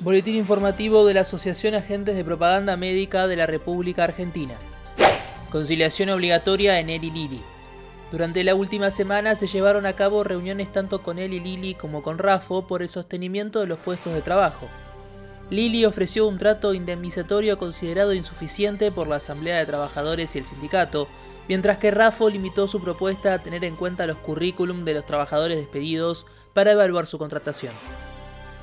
Boletín informativo de la Asociación Agentes de Propaganda Médica de la República Argentina. Conciliación obligatoria en Eli Lili. Durante la última semana se llevaron a cabo reuniones tanto con Eli Lili como con Rafo por el sostenimiento de los puestos de trabajo. Lili ofreció un trato indemnizatorio considerado insuficiente por la Asamblea de Trabajadores y el sindicato, mientras que Rafo limitó su propuesta a tener en cuenta los currículum de los trabajadores despedidos para evaluar su contratación.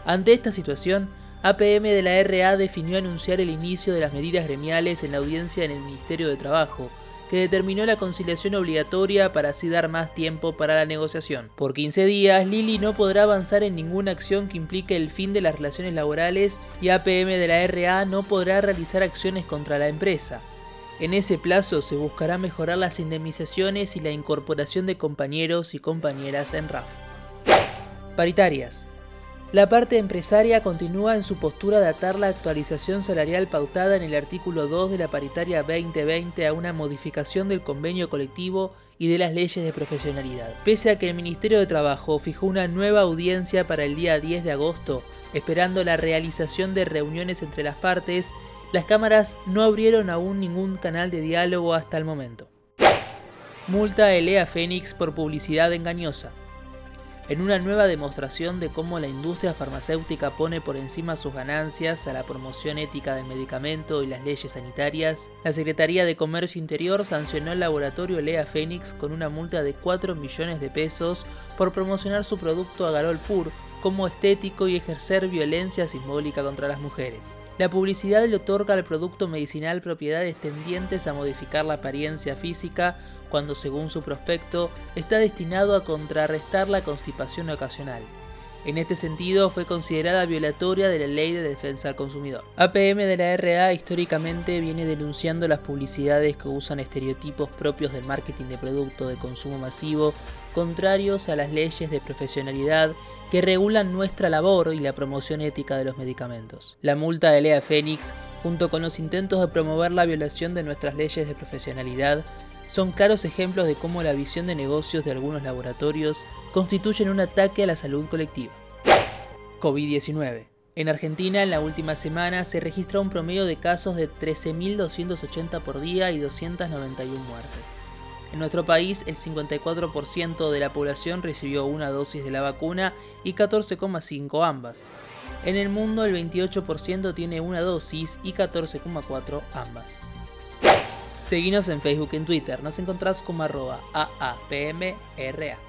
Ante esta situación, APM de la RA definió anunciar el inicio de las medidas gremiales en la audiencia en el Ministerio de Trabajo, que determinó la conciliación obligatoria para así dar más tiempo para la negociación. Por 15 días, Lili no podrá avanzar en ninguna acción que implique el fin de las relaciones laborales y APM de la RA no podrá realizar acciones contra la empresa. En ese plazo se buscará mejorar las indemnizaciones y la incorporación de compañeros y compañeras en RAF. Paritarias. La parte empresaria continúa en su postura de atar la actualización salarial pautada en el artículo 2 de la paritaria 2020 a una modificación del convenio colectivo y de las leyes de profesionalidad. Pese a que el Ministerio de Trabajo fijó una nueva audiencia para el día 10 de agosto, esperando la realización de reuniones entre las partes, las cámaras no abrieron aún ningún canal de diálogo hasta el momento. Multa a Elea Fénix por publicidad engañosa en una nueva demostración de cómo la industria farmacéutica pone por encima sus ganancias a la promoción ética del medicamento y las leyes sanitarias, la Secretaría de Comercio Interior sancionó al laboratorio Lea Phoenix con una multa de 4 millones de pesos por promocionar su producto Agarol Pur como estético y ejercer violencia simbólica contra las mujeres. La publicidad le otorga al producto medicinal propiedades tendientes a modificar la apariencia física cuando según su prospecto está destinado a contrarrestar la constipación ocasional. En este sentido, fue considerada violatoria de la Ley de Defensa del Consumidor. APM de la RA históricamente viene denunciando las publicidades que usan estereotipos propios del marketing de producto de consumo masivo, contrarios a las leyes de profesionalidad que regulan nuestra labor y la promoción ética de los medicamentos. La multa de Lea Fénix, junto con los intentos de promover la violación de nuestras leyes de profesionalidad, son claros ejemplos de cómo la visión de negocios de algunos laboratorios constituyen un ataque a la salud colectiva. COVID-19. En Argentina, en la última semana, se registra un promedio de casos de 13.280 por día y 291 muertes. En nuestro país, el 54% de la población recibió una dosis de la vacuna y 14,5 ambas. En el mundo, el 28% tiene una dosis y 14,4 ambas. Seguinos en Facebook y en Twitter. Nos encontrás como arroba AAPMRA.